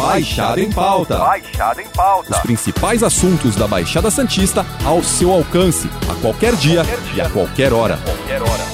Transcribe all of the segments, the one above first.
Baixada em Pauta. Baixada em Pauta. Os principais assuntos da Baixada Santista ao seu alcance, a qualquer dia, qualquer dia. e a qualquer hora. Qualquer hora.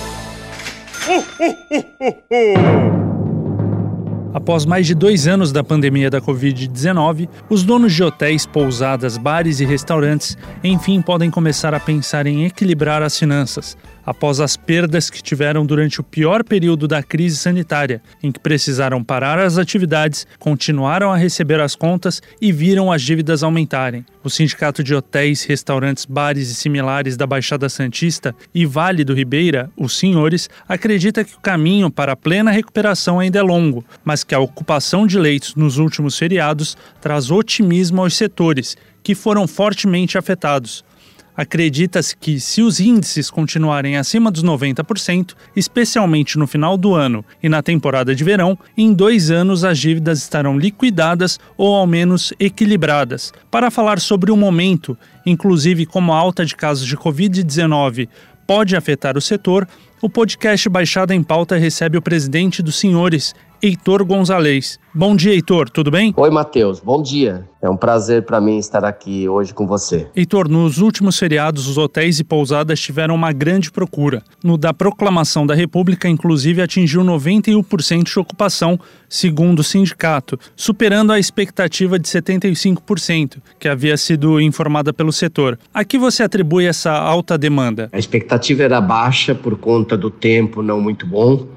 Após mais de dois anos da pandemia da Covid-19, os donos de hotéis, pousadas, bares e restaurantes, enfim, podem começar a pensar em equilibrar as finanças, após as perdas que tiveram durante o pior período da crise sanitária, em que precisaram parar as atividades, continuaram a receber as contas e viram as dívidas aumentarem. O Sindicato de Hotéis, Restaurantes, Bares e Similares da Baixada Santista e Vale do Ribeira, os senhores, acredita que o caminho para a plena recuperação ainda é longo, mas que a ocupação de leitos nos últimos feriados traz otimismo aos setores, que foram fortemente afetados. Acredita-se que, se os índices continuarem acima dos 90%, especialmente no final do ano e na temporada de verão, em dois anos as dívidas estarão liquidadas ou ao menos equilibradas. Para falar sobre o momento, inclusive como a alta de casos de Covid-19 pode afetar o setor, o podcast Baixada em Pauta recebe o presidente dos senhores, Heitor Gonzalez. Bom dia, Heitor, tudo bem? Oi, Matheus, bom dia. É um prazer para mim estar aqui hoje com você. Heitor, nos últimos feriados, os hotéis e pousadas tiveram uma grande procura. No da proclamação da República, inclusive, atingiu 91% de ocupação, segundo o sindicato, superando a expectativa de 75%, que havia sido informada pelo setor. A que você atribui essa alta demanda? A expectativa era baixa por conta do tempo não muito bom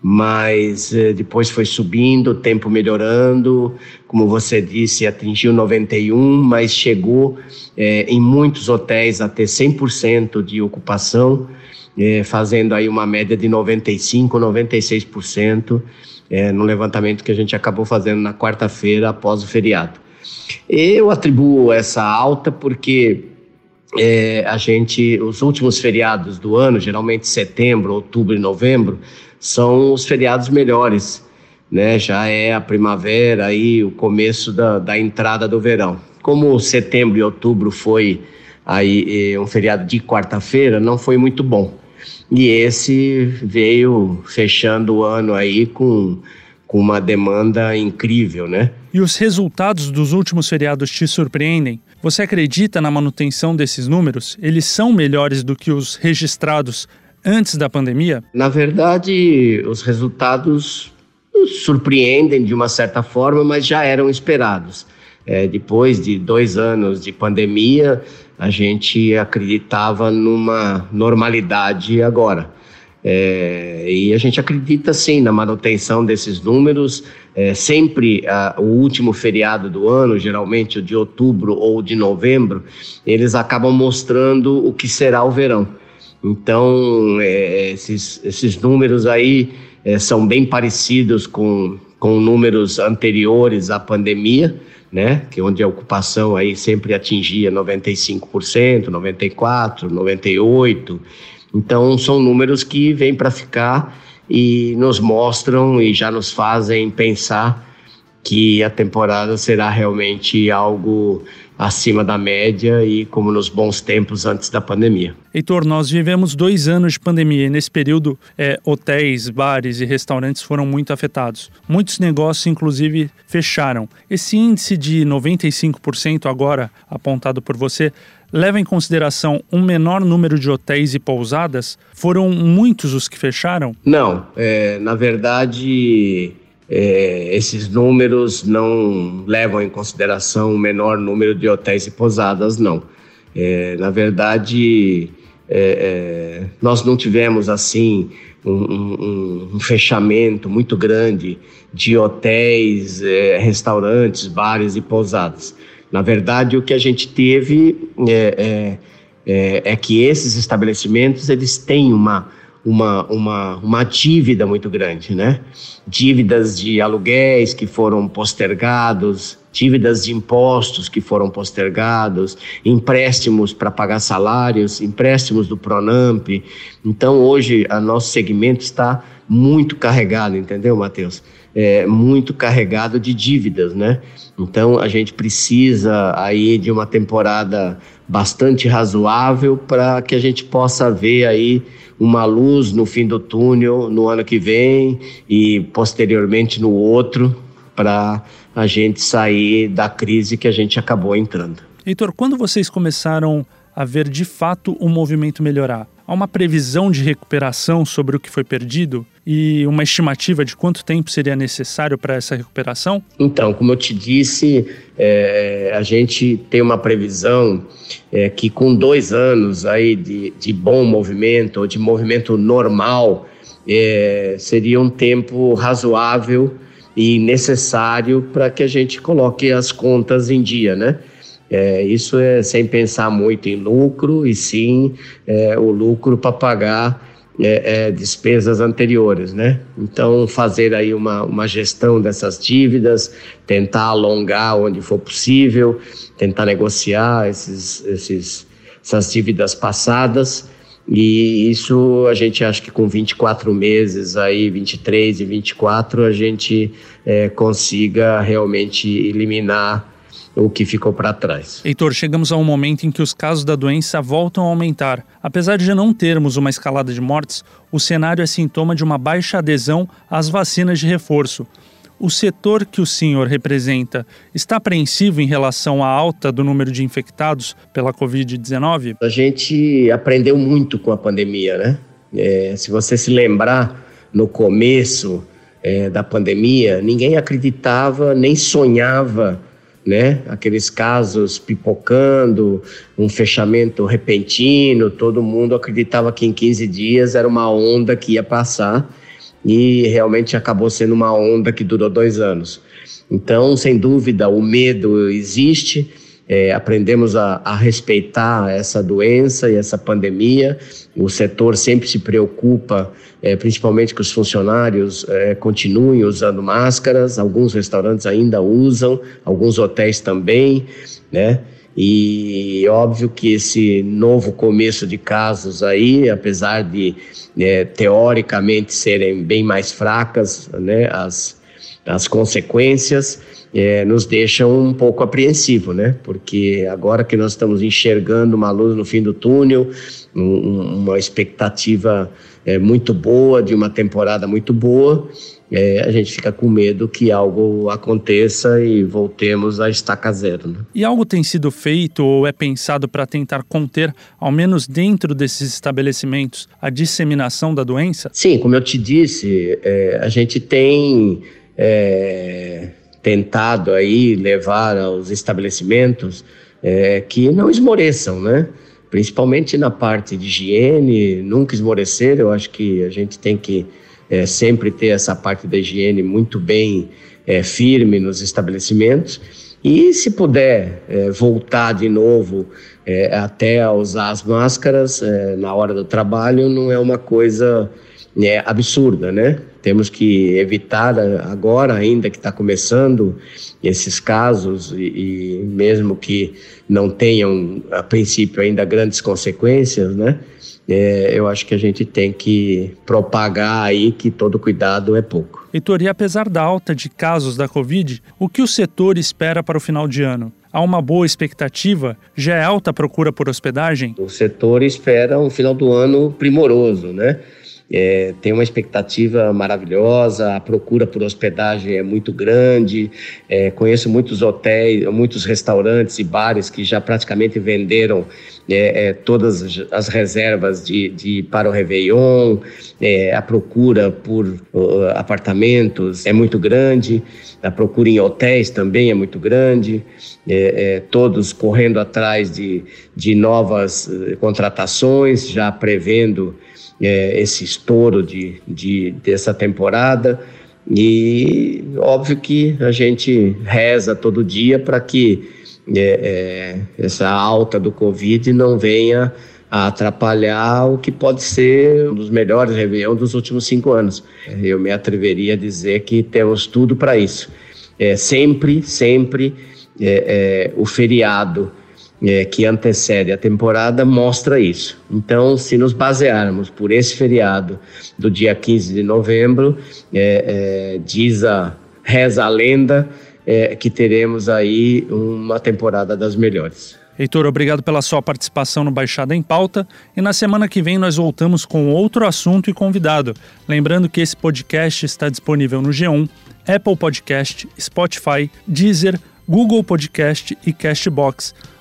mas eh, depois foi subindo, o tempo melhorando, como você disse, atingiu 91, mas chegou eh, em muitos hotéis a ter 100% de ocupação, eh, fazendo aí uma média de 95, 96%, no levantamento que a gente acabou fazendo na quarta-feira após o feriado. Eu atribuo essa alta porque a gente, os últimos feriados do ano, geralmente setembro, outubro e novembro, são os feriados melhores, né? Já é a primavera aí, o começo da, da entrada do verão. Como setembro e outubro foi aí um feriado de quarta-feira, não foi muito bom. E esse veio fechando o ano aí com, com uma demanda incrível, né? E os resultados dos últimos feriados te surpreendem? Você acredita na manutenção desses números? Eles são melhores do que os registrados antes da pandemia? Na verdade, os resultados surpreendem de uma certa forma, mas já eram esperados. É, depois de dois anos de pandemia, a gente acreditava numa normalidade agora. É, e a gente acredita sim na manutenção desses números. É, sempre a, o último feriado do ano, geralmente o de outubro ou de novembro, eles acabam mostrando o que será o verão. Então, é, esses, esses números aí é, são bem parecidos com, com números anteriores à pandemia, né? Que onde a ocupação aí sempre atingia 95%, 94%, 98%. Então, são números que vêm para ficar e nos mostram e já nos fazem pensar que a temporada será realmente algo acima da média e como nos bons tempos antes da pandemia. Heitor, nós vivemos dois anos de pandemia e nesse período é, hotéis, bares e restaurantes foram muito afetados. Muitos negócios, inclusive, fecharam. Esse índice de 95% agora apontado por você leva em consideração um menor número de hotéis e pousadas? Foram muitos os que fecharam? Não, é, na verdade é, esses números não levam em consideração o menor número de hotéis e pousadas, não. É, na verdade, é, é nós não tivemos assim um, um, um, fechamento muito grande de hotéis, é, restaurantes, bares e pousadas. Na verdade, o que a gente teve é, é que esses estabelecimentos eles têm uma uma, uma, uma dívida muito grande, né? Dívidas de aluguéis que foram postergados, dívidas de impostos que foram postergados, empréstimos para pagar salários, empréstimos do Pronamp. Então, hoje, o nosso segmento está muito carregado, entendeu, Matheus? É, muito carregado de dívidas, né? Então, a gente precisa aí de uma temporada bastante razoável para que a gente possa ver aí uma luz no fim do túnel no ano que vem e posteriormente no outro, para a gente sair da crise que a gente acabou entrando. Heitor, quando vocês começaram a ver de fato o movimento melhorar? Há uma previsão de recuperação sobre o que foi perdido e uma estimativa de quanto tempo seria necessário para essa recuperação? Então, como eu te disse, é, a gente tem uma previsão é, que com dois anos aí de, de bom movimento ou de movimento normal é, seria um tempo razoável e necessário para que a gente coloque as contas em dia, né? É, isso é sem pensar muito em lucro, e sim é, o lucro para pagar é, é, despesas anteriores, né? Então, fazer aí uma, uma gestão dessas dívidas, tentar alongar onde for possível, tentar negociar esses, esses, essas dívidas passadas. E isso a gente acha que com 24 meses aí, 23 e 24, a gente é, consiga realmente eliminar o que ficou para trás. Heitor, chegamos a um momento em que os casos da doença voltam a aumentar. Apesar de não termos uma escalada de mortes, o cenário é sintoma de uma baixa adesão às vacinas de reforço. O setor que o senhor representa está apreensivo em relação à alta do número de infectados pela Covid-19? A gente aprendeu muito com a pandemia, né? É, se você se lembrar, no começo é, da pandemia, ninguém acreditava nem sonhava né? Aqueles casos pipocando, um fechamento repentino, todo mundo acreditava que em 15 dias era uma onda que ia passar e realmente acabou sendo uma onda que durou dois anos. Então, sem dúvida, o medo existe é, aprendemos a, a, respeitar essa doença e essa pandemia. O setor sempre se preocupa, é, principalmente que os funcionários é, continuem usando máscaras. Alguns restaurantes ainda usam, alguns hotéis também, né? E óbvio que esse novo começo de casos aí, apesar de é, teoricamente serem bem mais fracas, né, as, as consequências, é, nos deixam um pouco apreensivo, né? Porque agora que nós estamos enxergando uma luz no fim do túnel, um, uma expectativa é, muito boa de uma temporada muito boa, é, a gente fica com medo que algo aconteça e voltemos a estaca zero. Né? E algo tem sido feito ou é pensado para tentar conter, ao menos dentro desses estabelecimentos, a disseminação da doença? Sim, como eu te disse, é, a gente tem é, tentado aí levar aos estabelecimentos é, que não esmoreçam, né? Principalmente na parte de higiene, nunca esmorecer. Eu acho que a gente tem que é, sempre ter essa parte da higiene muito bem é, firme nos estabelecimentos. E se puder é, voltar de novo é, até a usar as máscaras é, na hora do trabalho, não é uma coisa é, absurda, né? Temos que evitar agora, ainda que está começando, esses casos e, e, mesmo que não tenham, a princípio, ainda grandes consequências, né? É, eu acho que a gente tem que propagar aí que todo cuidado é pouco. Heitor, e apesar da alta de casos da Covid, o que o setor espera para o final de ano? Há uma boa expectativa? Já é alta a procura por hospedagem? O setor espera um final do ano primoroso, né? É, tem uma expectativa maravilhosa, a procura por hospedagem é muito grande. É, conheço muitos hotéis, muitos restaurantes e bares que já praticamente venderam é, é todas as reservas de, de para o Réveillon. É, a procura por uh, apartamentos é muito grande, a procura em hotéis também é muito grande. É, todos correndo atrás de, de novas uh, contratações, já prevendo é, esse estouro de, de, dessa temporada. E óbvio que a gente reza todo dia para que é, é, essa alta do Covid não venha a atrapalhar o que pode ser um dos melhores Réveillon dos últimos cinco anos. Eu me atreveria a dizer que temos tudo para isso. É, sempre, sempre é, é, o feriado é, que antecede a temporada mostra isso. Então, se nos basearmos por esse feriado do dia 15 de novembro, é, é, diz a reza a lenda é, que teremos aí uma temporada das melhores. Heitor, obrigado pela sua participação no Baixada em Pauta e na semana que vem nós voltamos com outro assunto e convidado. Lembrando que esse podcast está disponível no G1, Apple Podcast, Spotify, Deezer, Google Podcast e Castbox.